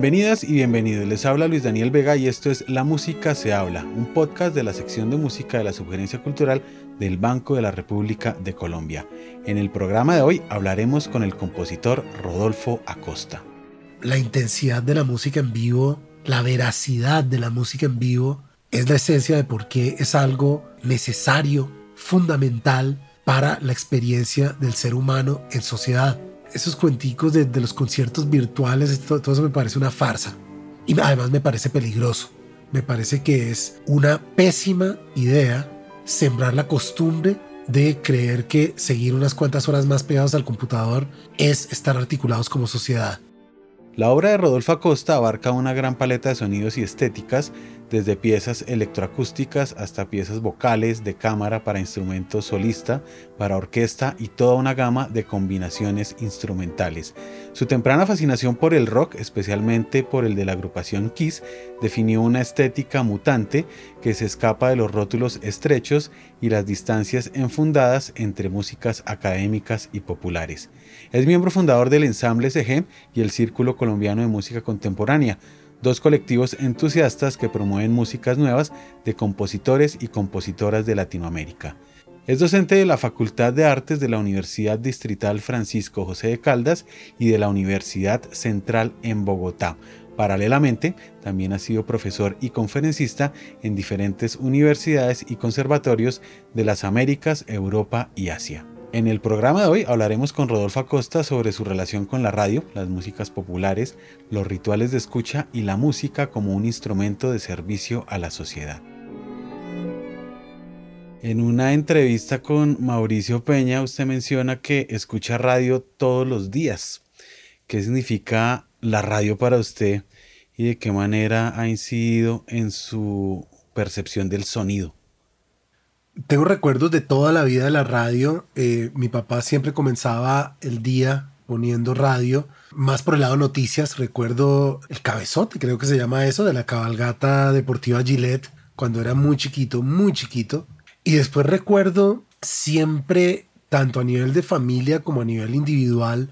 Bienvenidas y bienvenidos. Les habla Luis Daniel Vega y esto es La Música se habla, un podcast de la sección de música de la Sugerencia Cultural del Banco de la República de Colombia. En el programa de hoy hablaremos con el compositor Rodolfo Acosta. La intensidad de la música en vivo, la veracidad de la música en vivo, es la esencia de por qué es algo necesario, fundamental para la experiencia del ser humano en sociedad esos cuenticos de, los conciertos virtuales, todo, eso me parece una farsa. Y además me parece peligroso. Me parece que es una pésima idea sembrar la costumbre de creer que seguir unas cuantas horas más pegados al computador es estar articulados como sociedad. La obra de Rodolfo Acosta abarca una gran paleta de sonidos y estéticas desde piezas electroacústicas hasta piezas vocales de cámara para instrumentos solista, para orquesta y toda una gama de combinaciones instrumentales. Su temprana fascinación por el rock, especialmente por el de la agrupación Kiss, definió una estética mutante que se escapa de los rótulos estrechos y las distancias enfundadas entre músicas académicas y populares. Es miembro fundador del ensamble SEGEM y el Círculo Colombiano de Música Contemporánea, dos colectivos entusiastas que promueven músicas nuevas de compositores y compositoras de Latinoamérica. Es docente de la Facultad de Artes de la Universidad Distrital Francisco José de Caldas y de la Universidad Central en Bogotá. Paralelamente, también ha sido profesor y conferencista en diferentes universidades y conservatorios de las Américas, Europa y Asia. En el programa de hoy hablaremos con Rodolfo Acosta sobre su relación con la radio, las músicas populares, los rituales de escucha y la música como un instrumento de servicio a la sociedad. En una entrevista con Mauricio Peña, usted menciona que escucha radio todos los días. ¿Qué significa la radio para usted y de qué manera ha incidido en su percepción del sonido? Tengo recuerdos de toda la vida de la radio. Eh, mi papá siempre comenzaba el día poniendo radio, más por el lado noticias. Recuerdo el cabezote, creo que se llama eso, de la cabalgata deportiva Gillette, cuando era muy chiquito, muy chiquito. Y después recuerdo siempre, tanto a nivel de familia como a nivel individual,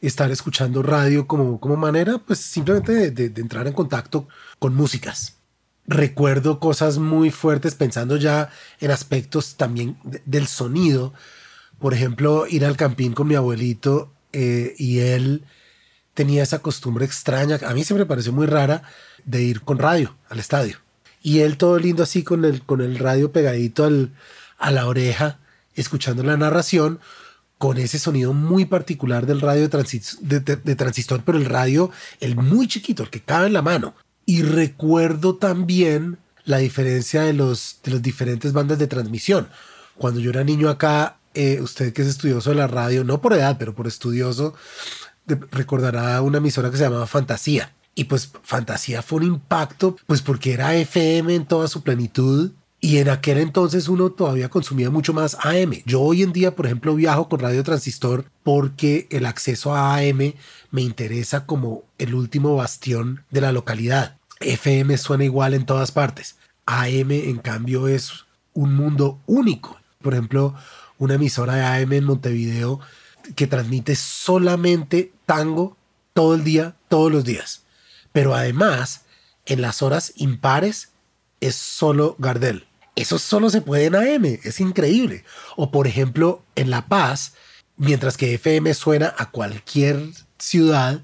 estar escuchando radio como, como manera, pues simplemente de entrar en contacto con músicas recuerdo cosas muy fuertes pensando ya en aspectos también del sonido. Por ejemplo, ir al campín con mi abuelito eh, y él tenía esa costumbre extraña, a mí siempre me pareció muy rara, de ir con radio al estadio. Y él todo lindo así con el, con el radio pegadito al, a la oreja, escuchando la narración, con ese sonido muy particular del radio de, de, transistor, pero el radio, el muy chiquito, el que cabe en la mano. Y recuerdo también la diferencia de los, de las diferentes bandas de transmisión. Cuando yo era niño acá, eh, usted que es estudioso de la radio, no por edad, pero por estudioso, recordará una emisora que se llamaba Fantasía. Y pues Fantasía fue un impacto, pues porque era FM en toda su plenitud. Y en aquel entonces uno todavía consumía mucho más AM. Yo hoy en día, por ejemplo, viajo con radio transistor porque el acceso a AM me interesa como el último bastión de la localidad. FM suena igual en todas partes. AM, en cambio, es un mundo único. Por ejemplo, una emisora de AM en Montevideo que transmite solamente tango todo el día, todos los días. Pero además, en las horas impares es solo Gardel. Eso solo se puede en AM, es increíble. O por ejemplo, en La Paz, mientras que FM suena a cualquier ciudad,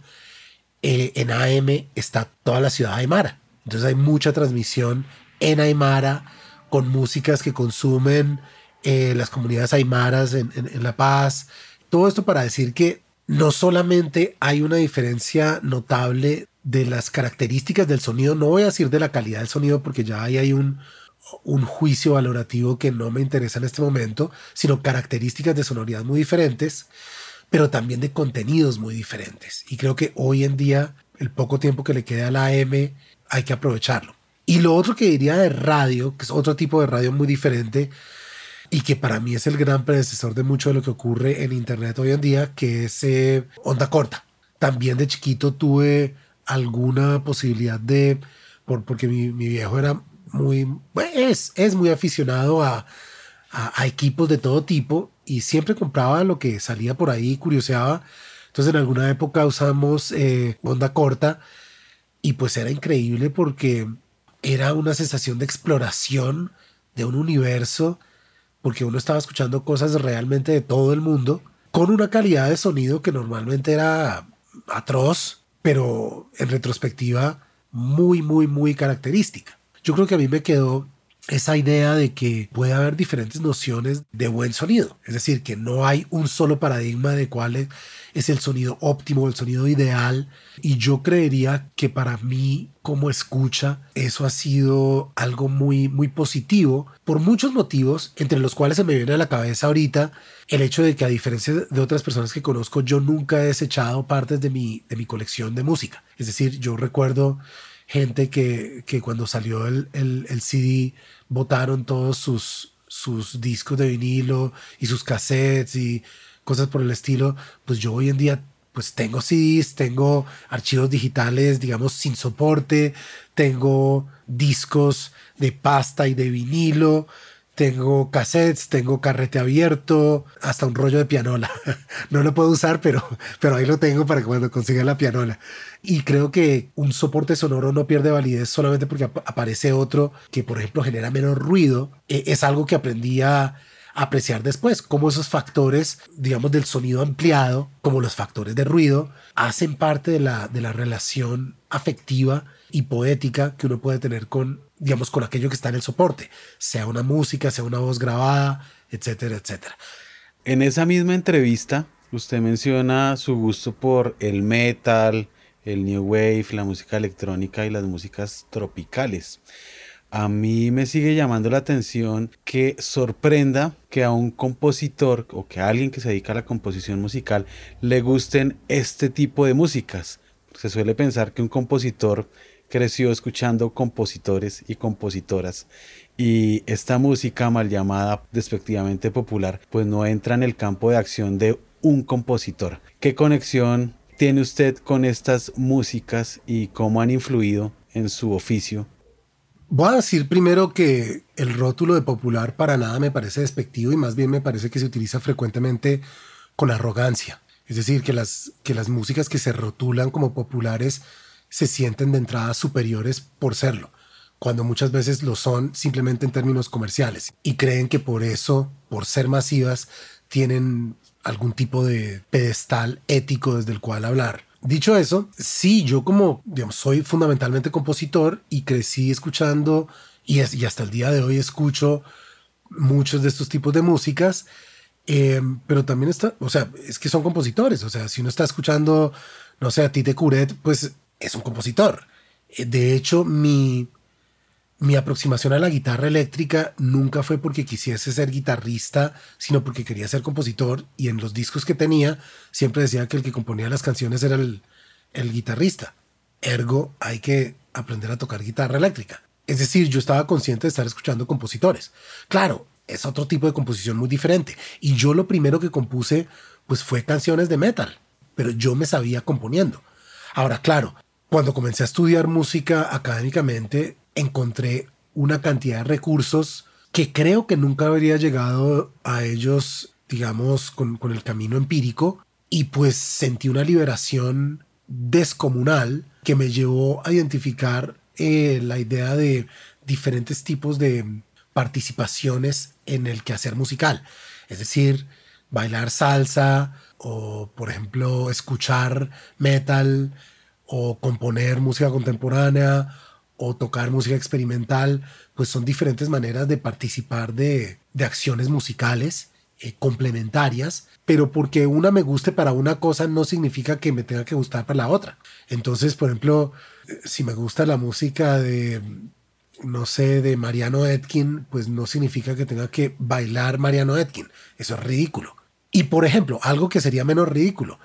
eh, en AM está toda la ciudad de Aymara. Entonces hay mucha transmisión en Aymara con músicas que consumen eh, las comunidades aymaras en, La Paz. Todo esto para decir que no solamente hay una diferencia notable de las características del sonido, no voy a decir de la calidad del sonido porque ya ahí hay un, un juicio valorativo que no me interesa en este momento, sino características de sonoridad muy diferentes, pero también de contenidos muy diferentes. Y creo que hoy en día, el poco tiempo que le queda a la AM, hay que aprovecharlo. Y lo otro que diría de radio, que es otro tipo de radio muy diferente y que para mí es el gran predecesor de mucho de lo que ocurre en Internet hoy en día, que es eh, onda corta. También de chiquito tuve alguna posibilidad de, por, porque mi, mi viejo era muy, es, es muy aficionado a, a, equipos de todo tipo y siempre compraba lo que salía por ahí, curioseaba. Entonces en alguna época usamos eh, onda corta y pues era increíble porque era una sensación de exploración de un universo, porque uno estaba escuchando cosas realmente de todo el mundo, con una calidad de sonido que normalmente era atroz, pero en retrospectiva muy, muy, muy característica. Yo creo que a mí me quedó esa idea de que puede haber diferentes nociones de buen sonido. Es decir, que no hay un solo paradigma de cuál es el sonido óptimo, el sonido ideal. Y yo creería que para mí, como escucha, eso ha sido algo muy, muy positivo por muchos motivos, entre los cuales se me viene a la cabeza ahorita el hecho de que a diferencia de otras personas que conozco, yo nunca he desechado partes de mi, de mi colección de música. Es decir, yo recuerdo gente que, que cuando salió el, el, el CD botaron todos sus, sus discos de vinilo y sus cassettes y cosas por el estilo, pues yo hoy en día pues tengo CDs, tengo archivos digitales, digamos, sin soporte, tengo discos de pasta y de vinilo, tengo cassettes, tengo carrete abierto, hasta un rollo de pianola. No lo puedo usar, pero, pero ahí lo tengo para cuando consiga la pianola. Y creo que un soporte sonoro no pierde validez solamente porque aparece otro que, por ejemplo, genera menos ruido. E, es algo que aprendí a apreciar después, cómo esos factores, digamos, del sonido ampliado, como los factores de ruido, hacen parte de la, de la relación afectiva y poética que uno puede tener con, digamos, con aquello que está en el soporte, sea una música, sea una voz grabada, etcétera, etcétera. En esa misma entrevista, usted menciona su gusto por el metal, el new wave, la música electrónica y las músicas tropicales. A mí me sigue llamando la atención que sorprenda que a un compositor o que a alguien que se dedica a la composición musical le gusten este tipo de músicas. Se suele pensar que un compositor creció escuchando compositores y compositoras y esta música mal llamada despectivamente popular pues no entra en el campo de acción de un compositor. ¿Qué conexión tiene usted con estas músicas y cómo han influido en su oficio? Voy a decir primero que el rótulo de popular para nada me parece despectivo y más bien me parece que se utiliza frecuentemente con arrogancia. Es decir, que las, que las músicas que se rotulan como populares se sienten de entrada superiores por serlo, cuando muchas veces lo son simplemente en términos comerciales y creen que por eso, por ser masivas, tienen algún tipo de pedestal ético desde el cual hablar. Dicho eso, sí, yo como, digamos, soy fundamentalmente compositor y crecí escuchando y, hasta el día de hoy escucho muchos de estos tipos de músicas, eh, pero también está, o sea, es que son compositores, o sea, si uno está escuchando, no sé, a Tite Curet, pues es un compositor. Eh, de hecho, mi, mi aproximación a la guitarra eléctrica nunca fue porque quisiese ser guitarrista, sino porque quería ser compositor y en los discos que tenía siempre decía que el que componía las canciones era el, el guitarrista. Ergo, hay que aprender a tocar guitarra eléctrica. Es decir, yo estaba consciente de estar escuchando compositores. Claro, es otro tipo de composición muy diferente. Y yo lo primero que compuse pues fue canciones de metal, pero yo me sabía componiendo. Ahora, claro, cuando comencé a estudiar música académicamente, encontré una cantidad de recursos que creo que nunca habría llegado a ellos, digamos, con, el camino empírico, y pues sentí una liberación descomunal que me llevó a identificar eh, la idea de diferentes tipos de participaciones en el quehacer musical. Es decir, bailar salsa o, por ejemplo, escuchar metal, o componer música contemporánea o tocar música experimental, pues son diferentes maneras de participar de, acciones musicales eh, complementarias, pero porque una me guste para una cosa no significa que me tenga que gustar para la otra. Entonces, por ejemplo, eh, si me gusta la música de, no sé, de Mariano Etkin, pues no significa que tenga que bailar Mariano Etkin. Eso es ridículo. Y por ejemplo, algo que sería menos ridículo,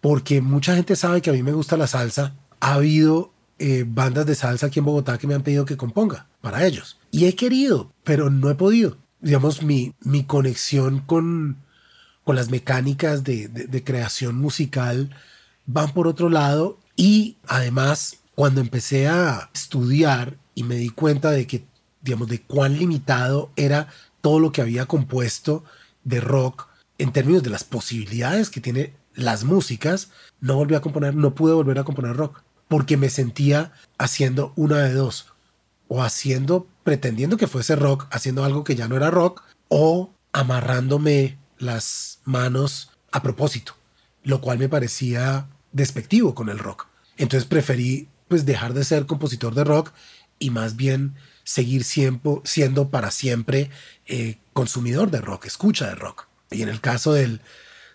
porque mucha gente sabe que a mí me gusta la salsa. Ha habido eh, bandas de salsa aquí en Bogotá que me han pedido que componga para ellos. Y he querido, pero no he podido. Digamos, mi, mi conexión con, con las mecánicas de, de creación musical van por otro lado. Y además, cuando empecé a estudiar y me di cuenta de que, digamos, de cuán limitado era todo lo que había compuesto de rock en términos de las posibilidades que tiene las músicas, no volví a componer, no pude volver a componer rock. porque me sentía haciendo una de dos, o haciendo, pretendiendo que fuese rock, haciendo algo que ya no era rock, o amarrándome las manos a propósito, lo cual me parecía despectivo con el rock. Entonces preferí pues dejar de ser compositor de rock y más bien seguir siempre, siendo para siempre eh, consumidor de rock, escucha de rock. Y en el caso del,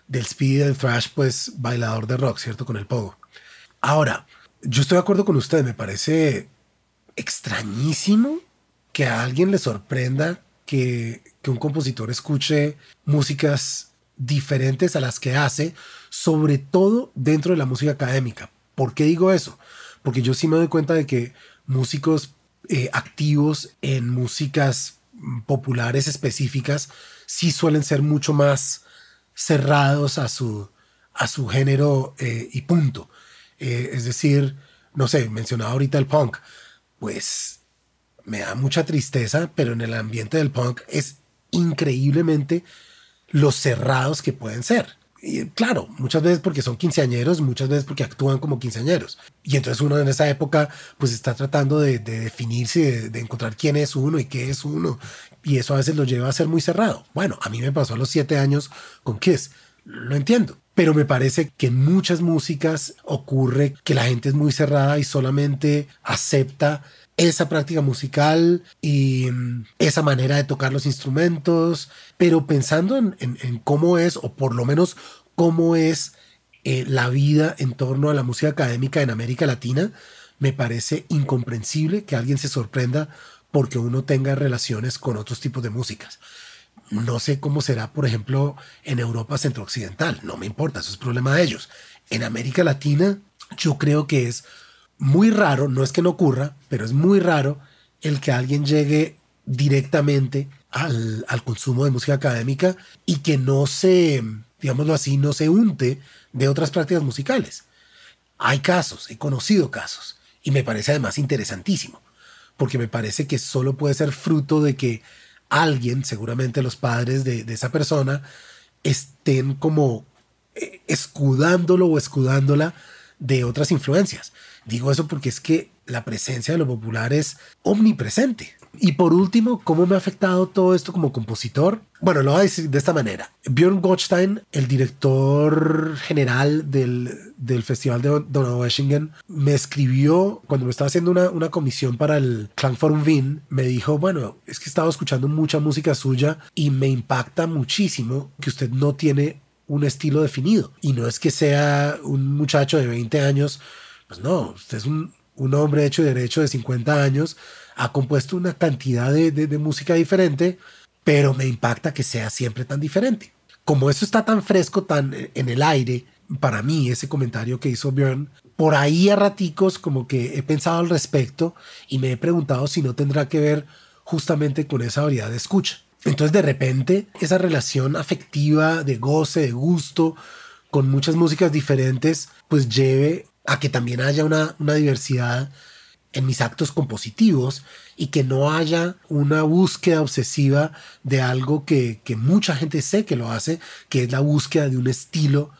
del speed del thrash, pues bailador de rock, ¿cierto? Con el pogo. Ahora, yo estoy de acuerdo con usted, me parece extrañísimo que a alguien le sorprenda que, que un compositor escuche músicas diferentes a las que hace, sobre todo dentro de la música académica. ¿Por qué digo eso? Porque yo sí me doy cuenta de que músicos eh, activos en músicas populares específicas sí suelen ser mucho más cerrados a su, a su género eh, y punto. Eh, es decir, no sé, mencionaba ahorita el punk, pues me da mucha tristeza, pero en el ambiente del punk es increíblemente los cerrados que pueden ser. Y claro, muchas veces porque son quinceañeros, muchas veces porque actúan como quinceañeros. Y entonces uno en esa época pues está tratando de, definirse, de, encontrar quién es uno y qué es uno. Y eso a veces lo lleva a ser muy cerrado. Bueno, a mí me pasó a los siete años con Kiss. Lo entiendo. Pero me parece que en muchas músicas ocurre que la gente es muy cerrada y solamente acepta esa práctica musical y mm, esa manera de tocar los instrumentos, pero pensando en, cómo es, o por lo menos cómo es eh, la vida en torno a la música académica en América Latina, me parece incomprensible que alguien se sorprenda porque uno tenga relaciones con otros tipos de músicas. No sé cómo será, por ejemplo, en Europa centrooccidental, no me importa, eso es problema de ellos. En América Latina, yo creo que es muy raro, no es que no ocurra, pero es muy raro el que alguien llegue directamente al, consumo de música académica y que no se, digámoslo así, no se unte de otras prácticas musicales. Hay casos, he conocido casos, y me parece además interesantísimo, porque me parece que solo puede ser fruto de que alguien, seguramente los padres de, de esa persona, estén como eh, escudándolo o escudándola de otras influencias. Digo eso porque es que la presencia de lo popular es omnipresente. Y por último, ¿cómo me ha afectado todo esto como compositor? Bueno, lo voy a decir de esta manera. Björn Gottstein, el director general del, del Festival de Donaueschingen, me escribió cuando me estaba haciendo una, una comisión para el Klangforum Wien. Me dijo, bueno, es que he estado escuchando mucha música suya y me impacta muchísimo que usted no tiene un estilo definido. Y no es que sea un muchacho de 20 años pues no, usted es un, hombre hecho y derecho de 50 años, ha compuesto una cantidad de, música diferente, pero me impacta que sea siempre tan diferente. Como eso está tan fresco, tan en el aire, para mí ese comentario que hizo Björn, por ahí a raticos como que he pensado al respecto y me he preguntado si no tendrá que ver justamente con esa variedad de escucha. Entonces de repente esa relación afectiva de goce, de gusto, con muchas músicas diferentes, pues lleve a que también haya una, diversidad en mis actos compositivos y que no haya una búsqueda obsesiva de algo que, mucha gente sé que lo hace, que es la búsqueda de un estilo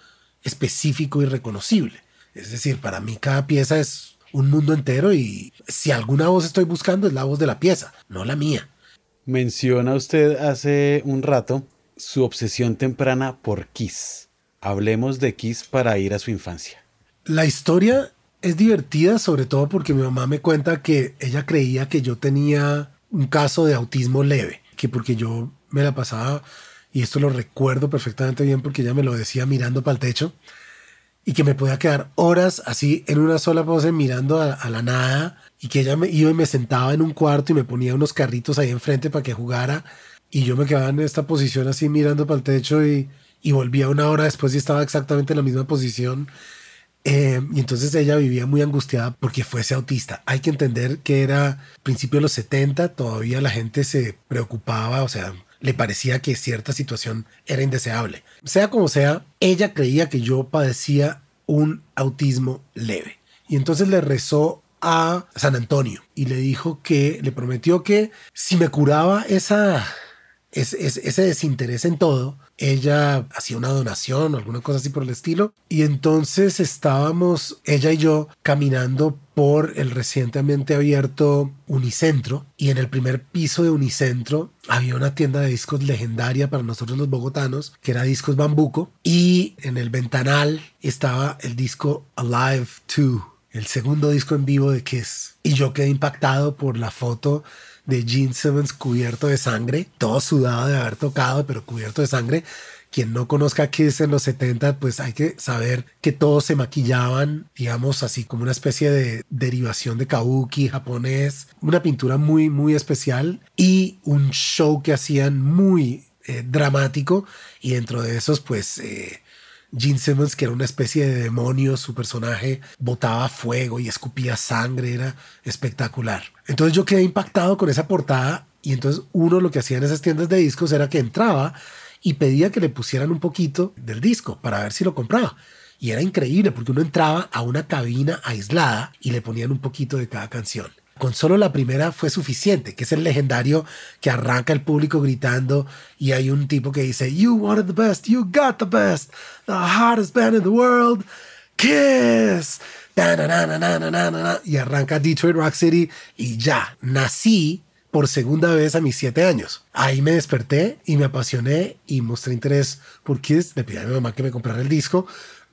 específico y reconocible. Es decir, para mí cada pieza es un mundo entero y si alguna voz estoy buscando es la voz de la pieza, no la mía. Menciona usted hace un rato su obsesión temprana por Kiss. Hablemos de Kiss para ir a su infancia. La historia es divertida, sobre todo porque mi mamá me cuenta que ella creía que yo tenía un caso de autismo leve, que porque yo me la pasaba, y esto lo recuerdo perfectamente bien porque ella me lo decía mirando para el techo, y que me podía quedar horas así en una sola pose mirando a, la nada, y que ella me iba y me sentaba en un cuarto y me ponía unos carritos ahí enfrente para que jugara, y yo me quedaba en esta posición así mirando para el techo y, y volvía una hora después y estaba exactamente en la misma posición eh, y entonces ella vivía muy angustiada porque fuese autista. Hay que entender que era principio de los 70, todavía la gente se preocupaba, o sea, le parecía que cierta situación era indeseable. Sea como sea, ella creía que yo padecía un autismo leve. Y entonces le rezó a San Antonio y le dijo que, le prometió que si me curaba esa ese desinterés en todo. Ella hacía una donación o alguna cosa así por el estilo. Y entonces estábamos, ella y yo, caminando por el recientemente abierto Unicentro. Y en el primer piso de Unicentro había una tienda de discos legendaria para nosotros los bogotanos, que era Discos Bambuco. Y en el ventanal estaba el disco Alive 2, el segundo disco en vivo de Kiss. Y yo quedé impactado por la foto de Gene Simmons cubierto de sangre, todo sudado de haber tocado, pero cubierto de sangre. Quien no conozca Kiss en los 70, pues hay que saber que todos se maquillaban, digamos, así como una especie de derivación de kabuki japonés, una pintura muy, muy especial y un show que hacían muy eh, dramático y dentro de esos, pues... Eh, Gene Simmons, que era una especie de demonio, su personaje botaba fuego y escupía sangre, era espectacular. Entonces yo quedé impactado con esa portada y entonces uno lo que hacía en esas tiendas de discos era que entraba y pedía que le pusieran un poquito del disco para ver si lo compraba. Y era increíble porque uno entraba a una cabina aislada y le ponían un poquito de cada canción. Con solo la primera fue suficiente, que es el legendario que arranca el público gritando y hay un tipo que dice, You wanted the best, you got the best, the hottest band in the world, Kiss. Y arranca Detroit Rock City y ya, nací por segunda vez a mis siete años. Ahí me desperté y me apasioné y mostré interés por Kiss. Le pedí a mi mamá que me comprara el disco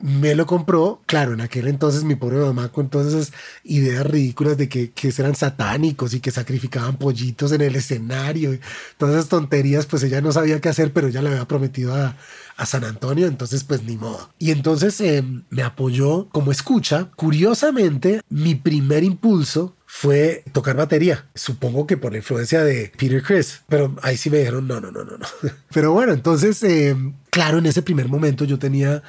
me lo compró. Claro, en aquel entonces mi pobre mamá con todas esas ideas ridículas de que, que eran satánicos y que sacrificaban pollitos en el escenario, todas esas tonterías, pues ella no sabía qué hacer, pero ella le había prometido a, a San Antonio, entonces pues ni modo. Y entonces eh, me apoyó como escucha. Curiosamente, mi primer impulso fue tocar batería. Supongo que por la influencia de Peter Chris, pero ahí sí me dijeron no, no, no, no, no. Pero bueno, entonces, eh, claro, en ese primer momento yo tenía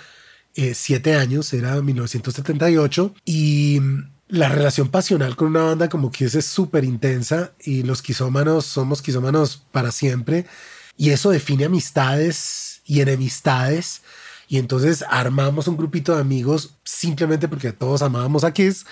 eh, siete años, era 1978, y la relación pasional con una banda como que es súper intensa y los quisómanos somos quisómanos para siempre y eso define amistades y enemistades y entonces armamos un grupito de amigos simplemente porque todos amábamos a Kiss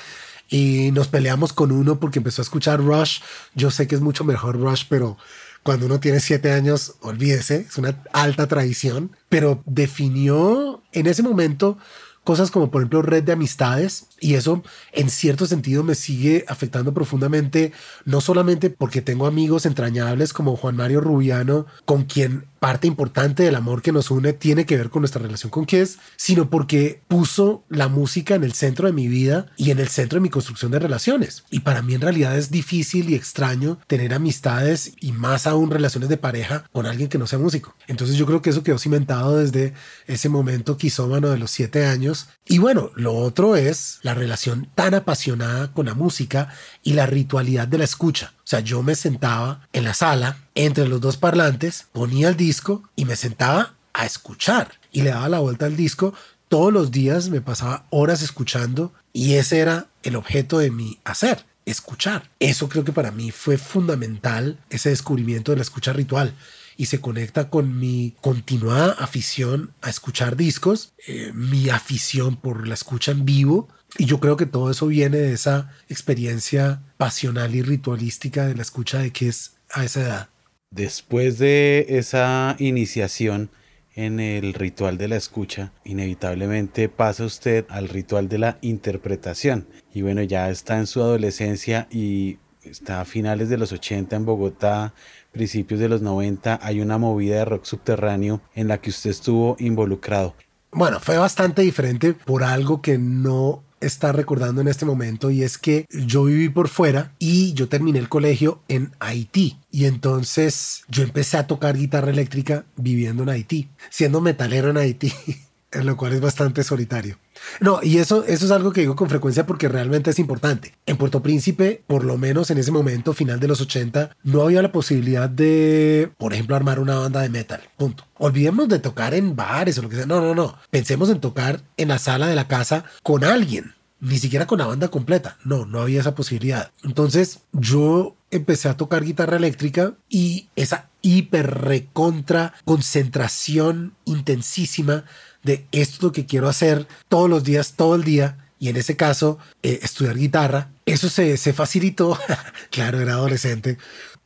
y nos peleamos con uno porque empezó a escuchar Rush. Yo sé que es mucho mejor Rush, pero cuando uno tiene siete años, olvídese, es una alta tradición, pero definió en ese momento cosas como por ejemplo red de amistades y eso en cierto sentido me sigue afectando profundamente, no solamente porque tengo amigos entrañables como Juan Mario Rubiano, con quien parte importante del amor que nos une tiene que ver con nuestra relación con Kiss, sino porque puso la música en el centro de mi vida y en el centro de mi construcción de relaciones. Y para mí en realidad es difícil y extraño tener amistades y más aún relaciones de pareja con alguien que no sea músico. Entonces yo creo que eso quedó cimentado desde ese momento quisómano de los siete años. Y bueno, lo otro es la relación tan apasionada con la música y la ritualidad de la escucha. O sea, yo me sentaba en la sala entre los dos parlantes, ponía el disco y me sentaba a escuchar y le daba la vuelta al disco. Todos los días me pasaba horas escuchando y ese era el objeto de mi hacer, escuchar. Eso creo que para mí fue fundamental, ese descubrimiento de la escucha ritual y se conecta con mi continuada afición a escuchar discos, eh, mi afición por la escucha en vivo y yo creo que todo eso viene de esa experiencia pasional y ritualística de la escucha de que es a esa edad. Después de esa iniciación en el ritual de la escucha, inevitablemente pasa usted al ritual de la interpretación. Y bueno, ya está en su adolescencia y está a finales de los 80 en Bogotá, principios de los 90, hay una movida de rock subterráneo en la que usted estuvo involucrado. Bueno, fue bastante diferente por algo que no está recordando en este momento y es que yo viví por fuera y yo terminé el colegio en Haití y entonces yo empecé a tocar guitarra eléctrica viviendo en Haití, siendo metalero en Haití. en lo cual es bastante solitario. No, y eso, eso es algo que digo con frecuencia porque realmente es importante. En Puerto Príncipe, por lo menos en ese momento, final de los 80, no había la posibilidad de, por ejemplo, armar una banda de metal. Punto. Olvidemos de tocar en bares o lo que sea. No, no, no. Pensemos en tocar en la sala de la casa con alguien. Ni siquiera con la banda completa. No, no había esa posibilidad. Entonces yo empecé a tocar guitarra eléctrica y esa hiper recontra concentración intensísima de esto es lo que quiero hacer todos los días, todo el día, y en ese caso, eh, estudiar guitarra. Eso se, se facilitó, claro, era adolescente,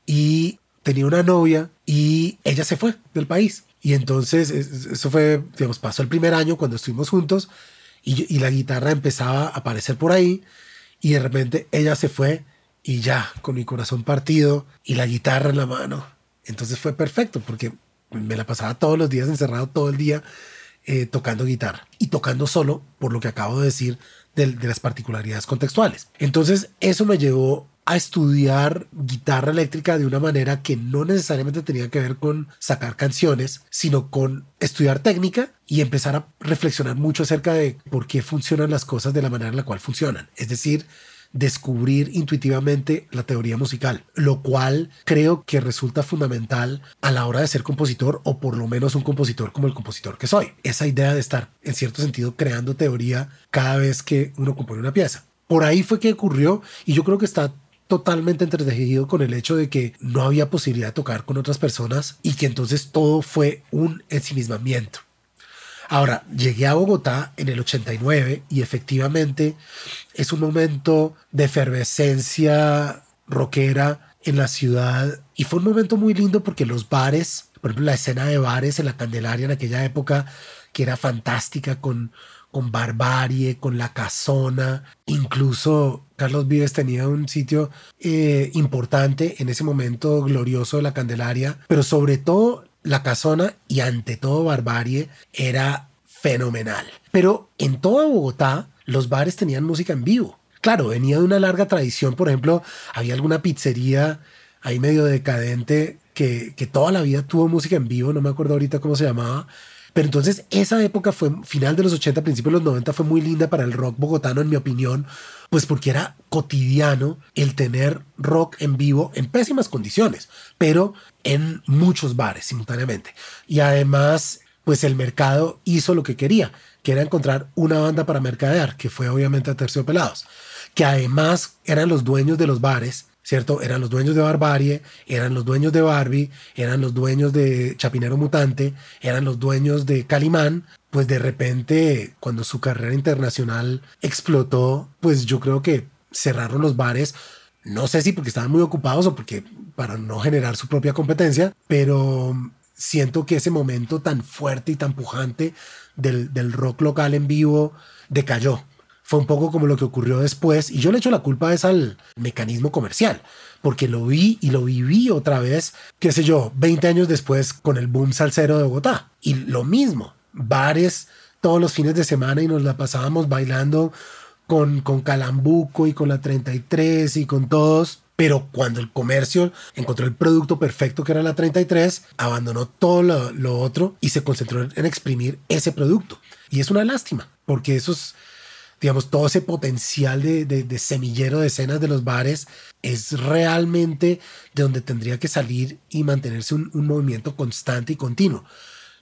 y tenía una novia y ella se fue del país. Y entonces eso fue, digamos, pasó el primer año cuando estuvimos juntos y, y la guitarra empezaba a aparecer por ahí y de repente ella se fue y ya, con mi corazón partido y la guitarra en la mano. Entonces fue perfecto porque me la pasaba todos los días encerrado todo el día eh, tocando guitarra y tocando solo, por lo que acabo de decir de, de las particularidades contextuales. Entonces eso me llevó a estudiar guitarra eléctrica de una manera que no necesariamente tenía que ver con sacar canciones, sino con estudiar técnica y empezar a reflexionar mucho acerca de por qué funcionan las cosas de la manera en la cual funcionan. Es decir, descubrir intuitivamente la teoría musical, lo cual creo que resulta fundamental a la hora de ser compositor o por lo menos un compositor como el compositor que soy. Esa idea de estar en cierto sentido creando teoría cada vez que uno compone una pieza. Por ahí fue que ocurrió y yo creo que está totalmente entretejido con el hecho de que no había posibilidad de tocar con otras personas y que entonces todo fue un ensimismamiento. Ahora, llegué a Bogotá en el 89 y efectivamente es un momento de efervescencia rockera en la ciudad y fue un momento muy lindo porque los bares, por ejemplo, la escena de bares en la Candelaria en aquella época que era fantástica con con Barbarie, con La Casona. Incluso Carlos Vives tenía un sitio eh, importante en ese momento glorioso de la Candelaria, pero sobre todo La Casona y ante todo Barbarie era fenomenal. Pero en toda Bogotá los bares tenían música en vivo. Claro, venía de una larga tradición, por ejemplo, había alguna pizzería ahí medio decadente que, que toda la vida tuvo música en vivo, no me acuerdo ahorita cómo se llamaba, pero entonces esa época fue final de los 80, principios de los 90 fue muy linda para el rock bogotano en mi opinión, pues porque era cotidiano el tener rock en vivo en pésimas condiciones, pero en muchos bares simultáneamente. Y además, pues el mercado hizo lo que quería, que era encontrar una banda para mercadear, que fue obviamente a Terciopelados, que además eran los dueños de los bares ¿cierto? Eran los dueños de Barbarie, eran los dueños de Barbie, eran los dueños de Chapinero Mutante, eran los dueños de Calimán, pues de repente cuando su carrera internacional explotó, pues yo creo que cerraron los bares, no sé si porque estaban muy ocupados o porque para no generar su propia competencia, pero siento que ese momento tan fuerte y tan pujante del, del rock local en vivo decayó fue un poco como lo que ocurrió después y yo le echo la culpa es al mecanismo comercial, porque lo vi y lo viví otra vez, qué sé yo, 20 años después con el boom salsero de Bogotá. Y lo mismo, bares todos los fines de semana y nos la pasábamos bailando con, con Calambuco y con la 33 y con todos. Pero cuando el comercio encontró el producto perfecto que era la 33, abandonó todo lo, lo otro y se concentró en exprimir ese producto. Y es una lástima, porque esos digamos, todo ese potencial de, semillero de escenas de los bares es realmente de donde tendría que salir y mantenerse un, movimiento constante y continuo.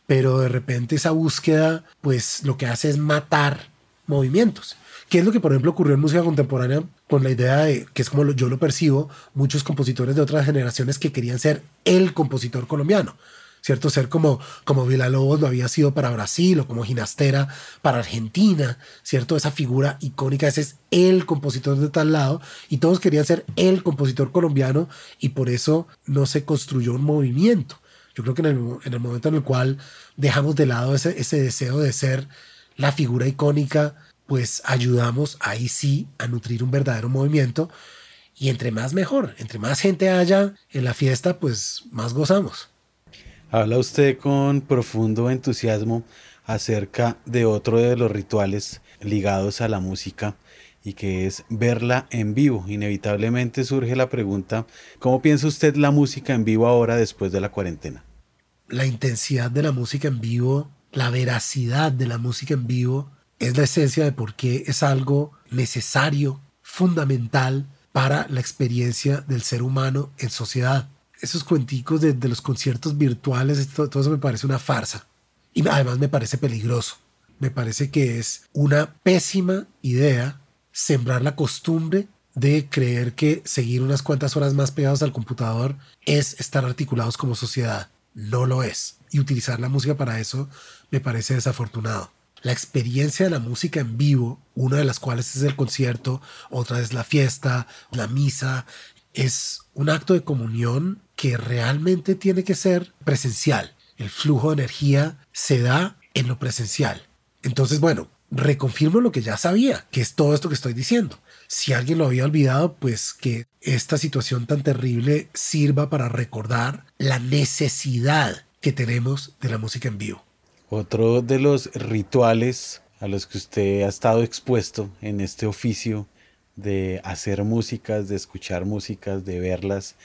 Pero de repente esa búsqueda, pues lo que hace es matar movimientos. ¿Qué es lo que, por ejemplo, ocurrió en música contemporánea con la idea de, que es como yo lo percibo, muchos compositores de otras generaciones que querían ser el compositor colombiano? ¿Cierto? Ser como, como Lobos lo había sido para Brasil o como Ginastera para Argentina, ¿cierto? Esa figura icónica, ese es el compositor de tal lado y todos querían ser el compositor colombiano y por eso no se construyó un movimiento. Yo creo que en el, en el momento en el cual dejamos de lado ese, ese deseo de ser la figura icónica, pues ayudamos ahí sí a nutrir un verdadero movimiento y entre más mejor, entre más gente haya en la fiesta, pues más gozamos. Habla usted con profundo entusiasmo acerca de otro de los rituales ligados a la música y que es verla en vivo. Inevitablemente surge la pregunta, ¿cómo piensa usted la música en vivo ahora después de la cuarentena? La intensidad de la música en vivo, la veracidad de la música en vivo es la esencia de por qué es algo necesario, fundamental para la experiencia del ser humano en sociedad esos cuenticos de, los conciertos virtuales, todo, todo eso me parece una farsa. Y además me parece peligroso. Me parece que es una pésima idea sembrar la costumbre de creer que seguir unas cuantas horas más pegados al computador es estar articulados como sociedad. No lo es. Y utilizar la música para eso me parece desafortunado. La experiencia de la música en vivo, una de las cuales es el concierto, otra es la fiesta, la misa, es un acto de comunión que realmente tiene que ser presencial. El flujo de energía se da en lo presencial. Entonces, bueno, reconfirmo lo que ya sabía, que es todo esto que estoy diciendo. Si alguien lo había olvidado, pues que esta situación tan terrible sirva para recordar la necesidad que tenemos de la música en vivo. Otro de los rituales a los que usted ha estado expuesto en este oficio de hacer músicas, de escuchar músicas, de verlas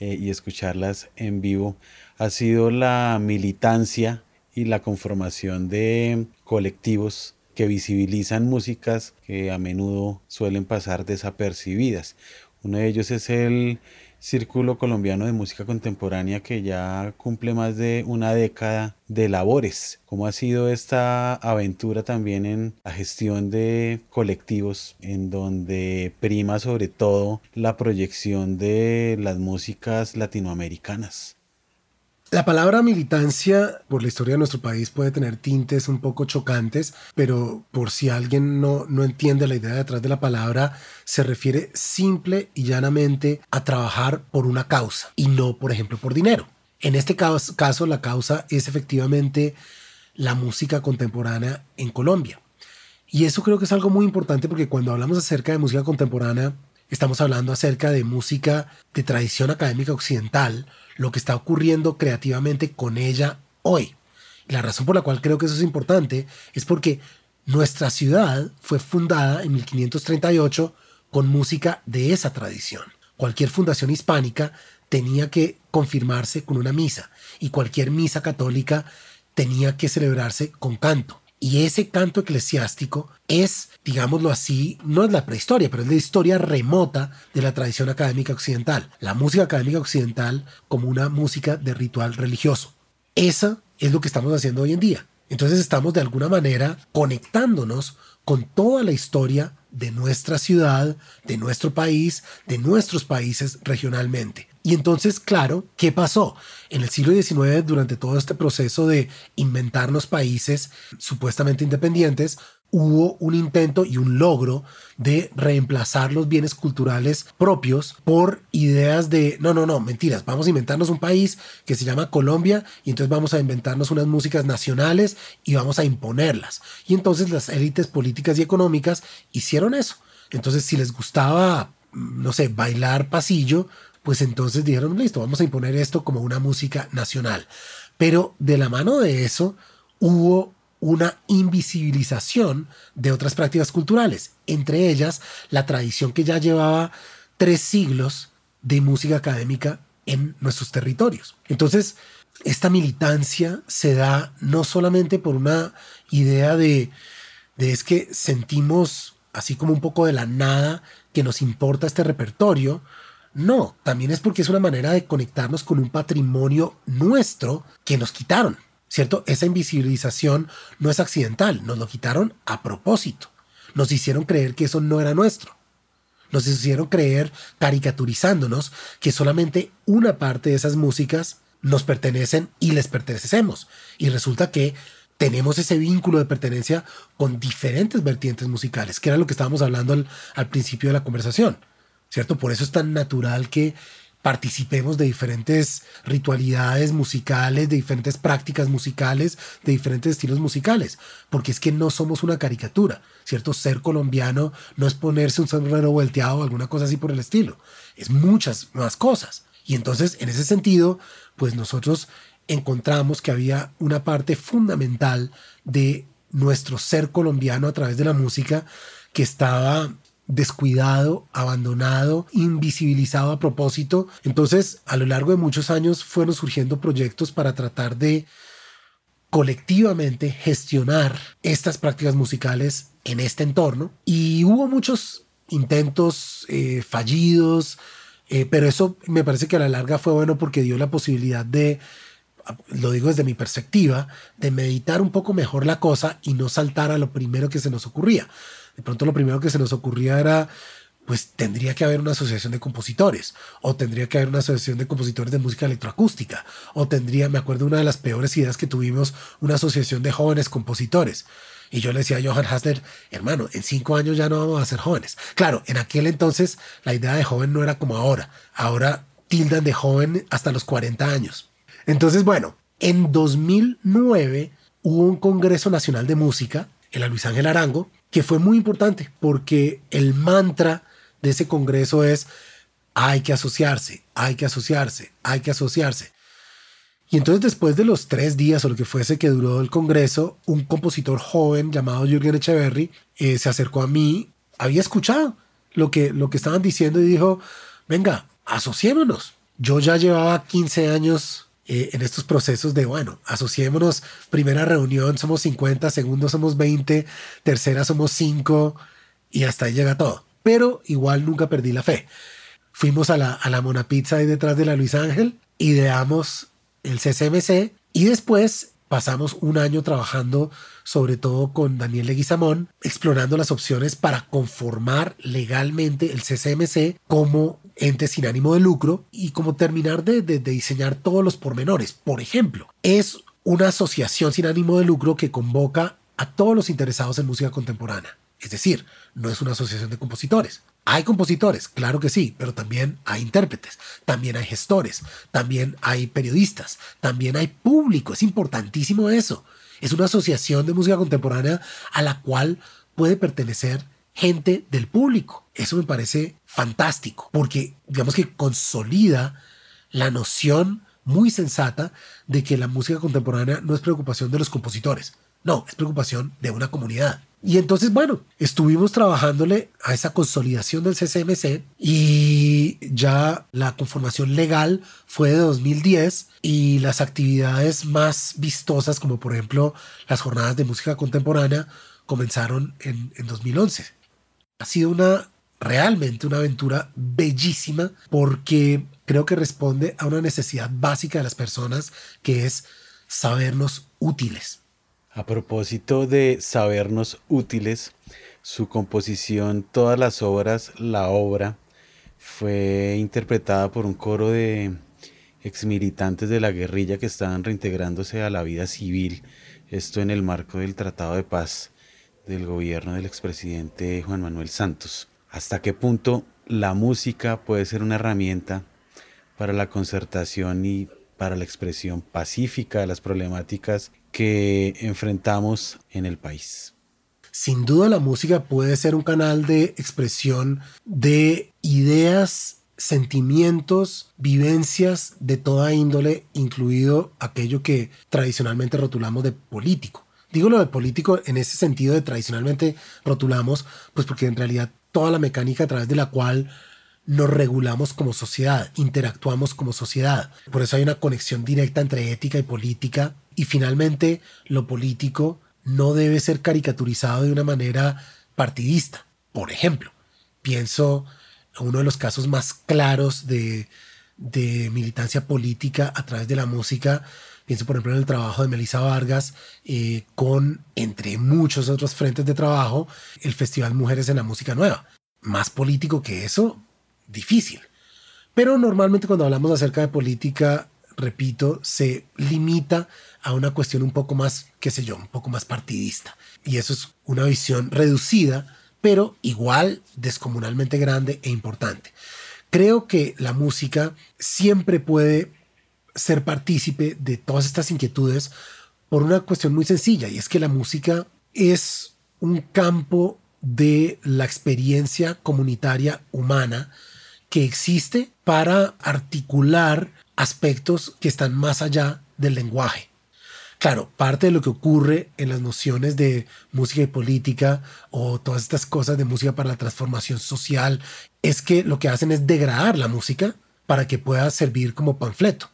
eh, y escucharlas en vivo, ha sido la militancia y la conformación de colectivos que visibilizan músicas que a menudo suelen pasar desapercibidas. Uno de ellos es el Círculo Colombiano de Música Contemporánea que ya cumple más de una década de labores. ¿Cómo ha sido esta aventura también en la gestión de colectivos en donde prima sobre todo la proyección de las músicas latinoamericanas? La palabra militancia por la historia de nuestro país puede tener tintes un poco chocantes, pero por si alguien no, no entiende la idea detrás de la palabra, se refiere simple y llanamente a trabajar por una causa y no, por ejemplo, por dinero. En este caso, caso la causa es efectivamente la música contemporánea en Colombia. Y eso creo que es algo muy importante porque cuando hablamos acerca de música contemporánea, estamos hablando acerca de música de tradición académica occidental, lo que está ocurriendo creativamente con ella hoy. la razón por la cual creo que eso es importante es porque nuestra ciudad fue fundada en 1538 con música de esa tradición. Cualquier fundación hispánica tenía que confirmarse con una misa y cualquier misa católica tenía que celebrarse con canto. Y ese canto eclesiástico es, digámoslo así, no es la prehistoria, pero es la historia remota de la tradición académica occidental. La música académica occidental como una música de ritual religioso. Esa es lo que estamos haciendo hoy en día. Entonces estamos de alguna manera conectándonos con toda la historia de nuestra ciudad, de nuestro país, de nuestros países regionalmente. Y entonces, claro, ¿qué pasó? En el siglo XIX, durante todo este proceso de inventarnos países supuestamente independientes, hubo un intento y un logro de reemplazar los bienes culturales propios por ideas de, no, no, no, mentiras, vamos a inventarnos un país que se llama Colombia y entonces vamos a inventarnos unas músicas nacionales y vamos a imponerlas. Y entonces las élites políticas y económicas hicieron eso. Entonces, si les gustaba, no sé, bailar pasillo, pues entonces dijeron, listo, vamos a imponer esto como una música nacional. Pero de la mano de eso hubo una invisibilización de otras prácticas culturales, entre ellas la tradición que ya llevaba tres siglos de música académica en nuestros territorios. Entonces, esta militancia se da no solamente por una idea de, de es que sentimos así como un poco de la nada que nos importa este repertorio, no, también es porque es una manera de conectarnos con un patrimonio nuestro que nos quitaron, ¿cierto? Esa invisibilización no es accidental, nos lo quitaron a propósito. Nos hicieron creer que eso no era nuestro. Nos hicieron creer, caricaturizándonos, que solamente una parte de esas músicas nos pertenecen y les pertenecemos. Y resulta que tenemos ese vínculo de pertenencia con diferentes vertientes musicales, que era lo que estábamos hablando al, al principio de la conversación. ¿Cierto? Por eso es tan natural que participemos de diferentes ritualidades musicales, de diferentes prácticas musicales, de diferentes estilos musicales, porque es que no somos una caricatura, ¿cierto? Ser colombiano no es ponerse un sombrero volteado o alguna cosa así por el estilo, es muchas más cosas. Y entonces, en ese sentido, pues nosotros encontramos que había una parte fundamental de nuestro ser colombiano a través de la música que estaba descuidado, abandonado, invisibilizado a propósito. Entonces, a lo largo de muchos años fueron surgiendo proyectos para tratar de colectivamente gestionar estas prácticas musicales en este entorno. Y hubo muchos intentos eh, fallidos, eh, pero eso me parece que a la larga fue bueno porque dio la posibilidad de lo digo desde mi perspectiva, de meditar un poco mejor la cosa y no saltar a lo primero que se nos ocurría de pronto lo primero que se nos ocurría era, pues tendría que haber una asociación de compositores, o tendría que haber una asociación de compositores de música electroacústica, o tendría, me acuerdo, una de las peores ideas que tuvimos, una asociación de jóvenes compositores. Y yo le decía a Johan Hasler, hermano, en cinco años ya no vamos a ser jóvenes. Claro, en aquel entonces la idea de joven no era como ahora. Ahora tildan de joven hasta los 40 años. Entonces, bueno, en 2009 hubo un Congreso Nacional de Música en la Luis Ángel Arango, que fue muy importante porque el mantra de ese Congreso es hay que asociarse, hay que asociarse, hay que asociarse. Y entonces después de los tres días o lo que fuese que duró el Congreso, un compositor joven llamado Jürgen Echeverry eh, se acercó a mí, había escuchado lo que, lo que estaban diciendo y dijo, venga, asociémonos. Yo ya llevaba 15 años eh, en estos procesos de, bueno, asociémonos, primera reunión somos 50, segundo somos 20, tercera somos 5 y hasta ahí llega todo. Pero igual nunca perdí la fe. Fuimos a la, a la Mona Pizza ahí detrás de la Luis Ángel, ideamos el CCMC y después pasamos un año trabajando sobre todo con Daniel Leguizamón, explorando las opciones para conformar legalmente el CCMC como ente sin ánimo de lucro y como terminar de, de diseñar todos los pormenores. Por ejemplo, es una asociación sin ánimo de lucro que convoca a todos los interesados en música contemporánea. Es decir, no es una asociación de compositores. Hay compositores, claro que sí, pero también hay intérpretes, también hay gestores, también hay periodistas, también hay público. Es importantísimo eso. Es una asociación de música contemporánea a la cual puede pertenecer gente del público. Eso me parece fantástico, porque digamos que consolida la noción muy sensata de que la música contemporánea no es preocupación de los compositores, no, es preocupación de una comunidad. Y entonces, bueno, estuvimos trabajándole a esa consolidación del CCMC y ya la conformación legal fue de 2010 y las actividades más vistosas, como por ejemplo las jornadas de música contemporánea, comenzaron en, en 2011. Ha sido una realmente una aventura bellísima porque creo que responde a una necesidad básica de las personas que es sabernos útiles. A propósito de sabernos útiles, su composición, todas las obras, la obra, fue interpretada por un coro de exmilitantes de la guerrilla que estaban reintegrándose a la vida civil, esto en el marco del Tratado de Paz del gobierno del expresidente Juan Manuel Santos. ¿Hasta qué punto la música puede ser una herramienta para la concertación y para la expresión pacífica de las problemáticas que enfrentamos en el país. Sin duda la música puede ser un canal de expresión de ideas, sentimientos, vivencias de toda índole, incluido aquello que tradicionalmente rotulamos de político. Digo lo de político en ese sentido de tradicionalmente rotulamos, pues porque en realidad toda la mecánica a través de la cual nos regulamos como sociedad, interactuamos como sociedad. Por eso hay una conexión directa entre ética y política. Y finalmente, lo político no debe ser caricaturizado de una manera partidista. Por ejemplo, pienso en uno de los casos más claros de, militancia política a través de la música. Pienso, por ejemplo, en el trabajo de Melissa Vargas eh, con, entre muchos otros frentes de trabajo, el Festival Mujeres en la Música Nueva. Más político que eso, difícil. Pero normalmente cuando hablamos acerca de política, repito, se limita a una cuestión un poco más, qué sé yo, un poco más partidista. Y eso es una visión reducida, pero igual descomunalmente grande e importante. Creo que la música siempre puede ser partícipe de todas estas inquietudes por una cuestión muy sencilla, y es que la música es un campo de la experiencia comunitaria humana que existe para articular aspectos que están más allá del lenguaje. Claro, parte de lo que ocurre en las nociones de música y política o todas estas cosas de música para la transformación social es que lo que hacen es degradar la música para que pueda servir como panfleto.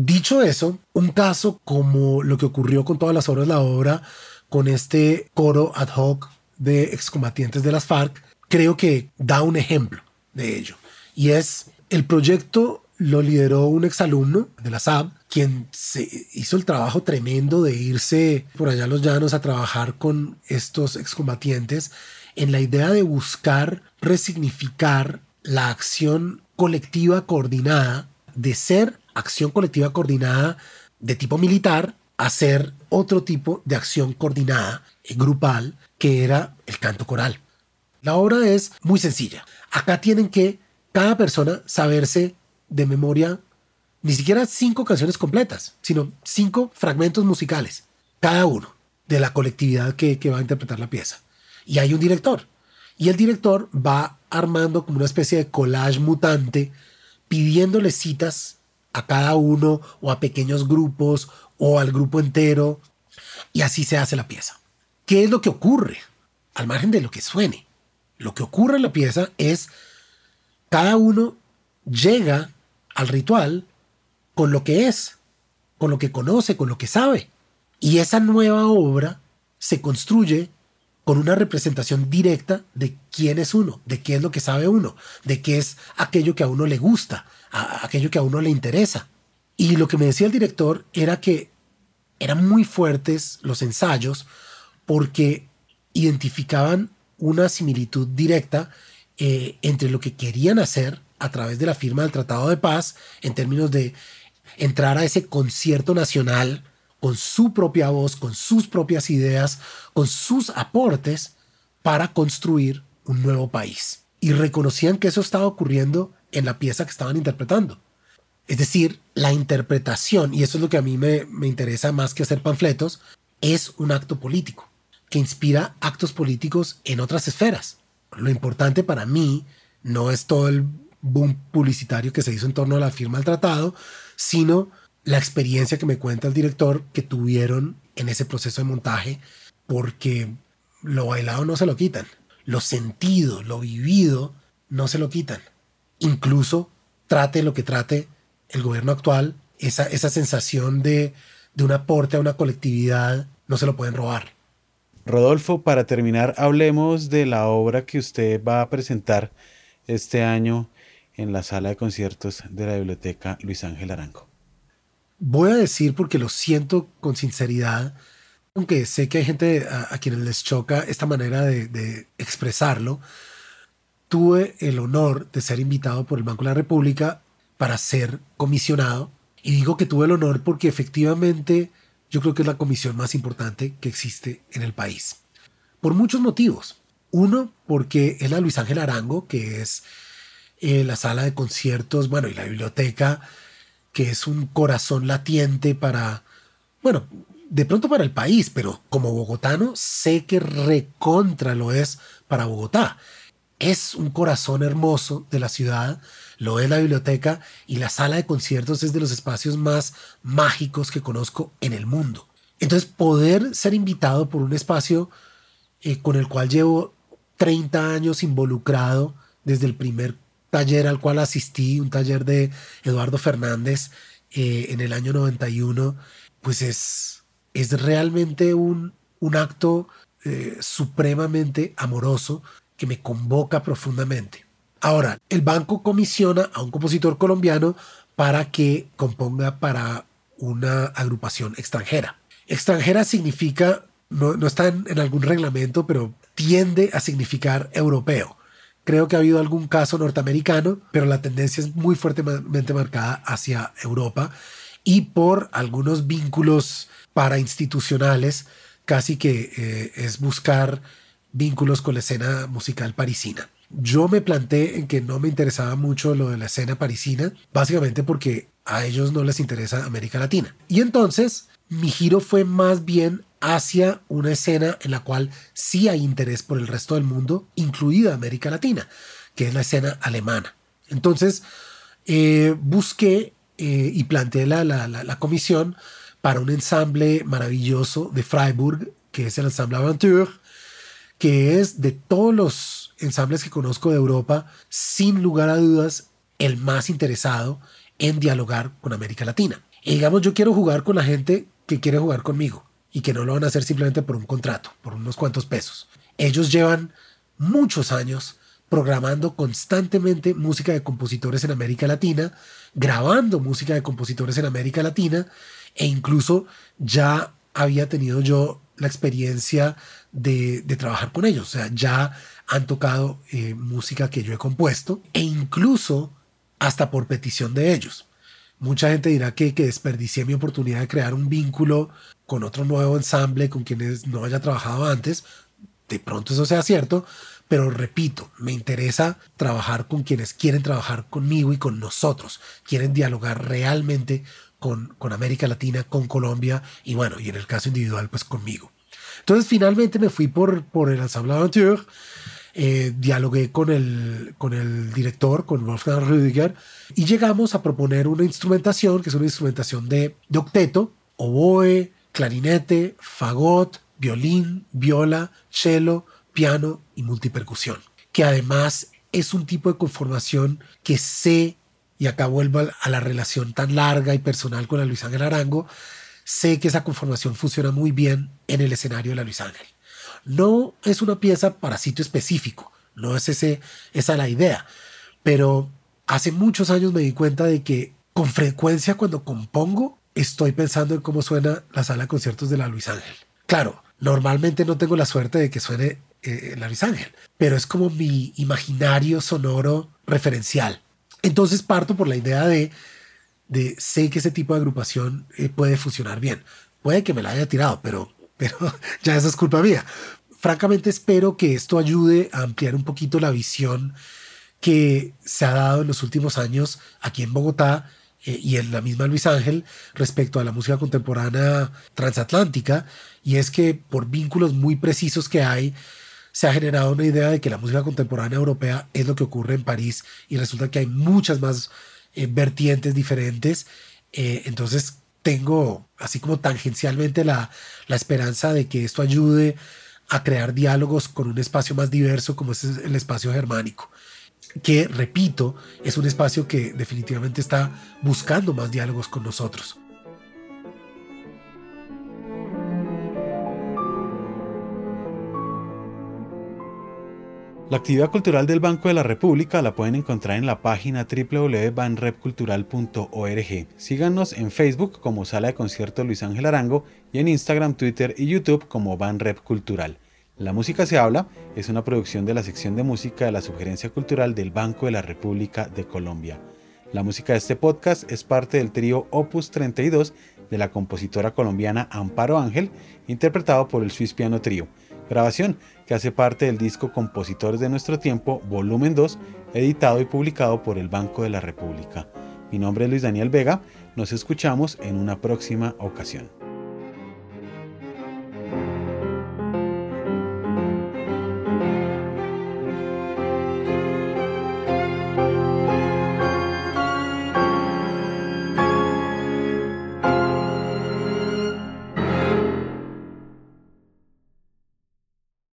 Dicho eso, un caso como lo que ocurrió con todas las obras la obra, con este coro ad hoc de excombatientes de las FARC, creo que da un ejemplo de ello. Y es, el proyecto lo lideró un exalumno de la SAB, quien se hizo el trabajo tremendo de irse por allá a los llanos a trabajar con estos excombatientes en la idea de buscar resignificar la acción colectiva coordinada, de ser acción colectiva coordinada de tipo militar a ser otro tipo de acción coordinada y grupal que era el canto coral. La obra es muy sencilla. Acá tienen que cada persona saberse de memoria ni siquiera cinco canciones completas, sino cinco fragmentos musicales, cada uno de la colectividad que, que va a interpretar la pieza. Y hay un director. Y el director va armando como una especie de collage mutante, pidiéndole citas a cada uno o a pequeños grupos o al grupo entero. Y así se hace la pieza. ¿Qué es lo que ocurre? Al margen de lo que suene. Lo que ocurre en la pieza es cada uno llega al ritual con lo que es, con lo que conoce, con lo que sabe. Y esa nueva obra se construye con una representación directa de quién es uno, de qué es lo que sabe uno, de qué es aquello que a uno le gusta, aquello que a uno le interesa. Y lo que me decía el director era que eran muy fuertes los ensayos porque identificaban una similitud directa eh, entre lo que querían hacer a través de la firma del Tratado de Paz en términos de entrar a ese concierto nacional con su propia voz, con sus propias ideas, con sus aportes para construir un nuevo país. Y reconocían que eso estaba ocurriendo en la pieza que estaban interpretando. Es decir, la interpretación, y eso es lo que a mí me, me interesa más que hacer panfletos, es un acto político, que inspira actos políticos en otras esferas. Lo importante para mí no es todo el boom publicitario que se hizo en torno a la firma del tratado, sino la experiencia que me cuenta el director que tuvieron en ese proceso de montaje, porque lo bailado no se lo quitan, lo sentido, lo vivido, no se lo quitan. Incluso trate lo que trate el gobierno actual, esa, esa sensación de, de un aporte a una colectividad no se lo pueden robar. Rodolfo, para terminar, hablemos de la obra que usted va a presentar este año en la sala de conciertos de la Biblioteca Luis Ángel Arango voy a decir porque lo siento con sinceridad, aunque sé que hay gente a, quienes les choca esta manera de, expresarlo, tuve el honor de ser invitado por el Banco de la República para ser comisionado. Y digo que tuve el honor porque efectivamente yo creo que es la comisión más importante que existe en el país. Por muchos motivos. Uno, porque es la Luis Ángel Arango, que es eh, la sala de conciertos, bueno, y la biblioteca que es un corazón latiente para, bueno, de pronto para el país, pero como bogotano sé que recontra lo es para Bogotá. Es un corazón hermoso de la ciudad, lo es la biblioteca y la sala de conciertos es de los espacios más mágicos que conozco en el mundo. Entonces poder ser invitado por un espacio eh, con el cual llevo 30 años involucrado desde el primer taller al cual asistí, un taller de Eduardo Fernández eh, en el año 91, pues es, es realmente un, un acto eh, supremamente amoroso que me convoca profundamente. Ahora, el banco comisiona a un compositor colombiano para que componga para una agrupación extranjera. Extranjera significa, no, no está en algún reglamento, pero tiende a significar europeo. Creo que ha habido algún caso norteamericano, pero la tendencia es muy fuertemente marcada hacia Europa y por algunos vínculos parainstitucionales, casi que eh, es buscar vínculos con la escena musical parisina. Yo me planteé en que no me interesaba mucho lo de la escena parisina, básicamente porque a ellos no les interesa América Latina. Y entonces mi giro fue más bien hacia una escena en la cual sí hay interés por el resto del mundo, incluida América Latina, que es la escena alemana. Entonces, eh, busqué eh, y planteé la, la, comisión para un ensamble maravilloso de Freiburg, que es el ensamble Aventure, que es de todos los ensambles que conozco de Europa, sin lugar a dudas, el más interesado en dialogar con América Latina. Y digamos, yo quiero jugar con la gente que quiere jugar conmigo y que no lo van a hacer simplemente por un contrato, por unos cuantos pesos. Ellos llevan muchos años programando constantemente música de compositores en América Latina, grabando música de compositores en América Latina e incluso ya había tenido yo la experiencia de, trabajar con ellos. O sea, ya han tocado eh, música que yo he compuesto e incluso hasta por petición de ellos. Mucha gente dirá que, que desperdicié mi oportunidad de crear un vínculo con otro nuevo ensamble con quienes no haya trabajado antes. De pronto eso sea cierto, pero repito, me interesa trabajar con quienes quieren trabajar conmigo y con nosotros, quieren dialogar realmente con, con América Latina, con Colombia y bueno, y en el caso individual, pues conmigo. Entonces finalmente me fui por, por el Ensemble Aventure, eh, dialogué con el, con el director, con Wolfgang Rüdiger, y llegamos a proponer una instrumentación, que es una instrumentación de, de octeto, oboe, clarinete, fagot, violín, viola, cello, piano y multipercusión, que además es un tipo de conformación que sé, y acá vuelvo a la relación tan larga y personal con la Luis Ángel Arango, sé que esa conformación funciona muy bien en el escenario de la Luis Ángel. No es una pieza para sitio específico, no es ese, esa la idea, pero hace muchos años me di cuenta de que con frecuencia cuando compongo estoy pensando en cómo suena la sala de conciertos de la Luis Ángel. Claro, normalmente no tengo la suerte de que suene eh, la Luis Ángel, pero es como mi imaginario sonoro referencial. Entonces parto por la idea de, de sé que ese tipo de agrupación eh, puede funcionar bien. Puede que me la haya tirado, pero, pero ya eso es culpa mía. Francamente espero que esto ayude a ampliar un poquito la visión que se ha dado en los últimos años aquí en Bogotá eh, y en la misma Luis Ángel respecto a la música contemporánea transatlántica, y es que por vínculos muy precisos que hay, se ha generado una idea de que la música contemporánea europea es lo que ocurre en París y resulta que hay muchas más eh, vertientes diferentes. Eh, entonces tengo así como tangencialmente la, la esperanza de que esto ayude a crear diálogos con un espacio más diverso como es el espacio germánico que, repito, es un espacio que definitivamente está buscando más diálogos con nosotros. La actividad cultural del Banco de la República la pueden encontrar en la página www.banrepcultural.org. Síganos en Facebook como Sala de Concierto Luis Ángel Arango y en Instagram, Twitter y YouTube como Banrep Cultural. La música se habla es una producción de la sección de música de la Sugerencia Cultural del Banco de la República de Colombia. La música de este podcast es parte del trío Opus 32 de la compositora colombiana Amparo Ángel, interpretado por el Swiss Piano Trío grabación que hace parte del disco Compositores de nuestro tiempo, volumen 2, editado y publicado por el Banco de la República. Mi nombre es Luis Daniel Vega, nos escuchamos en una próxima ocasión.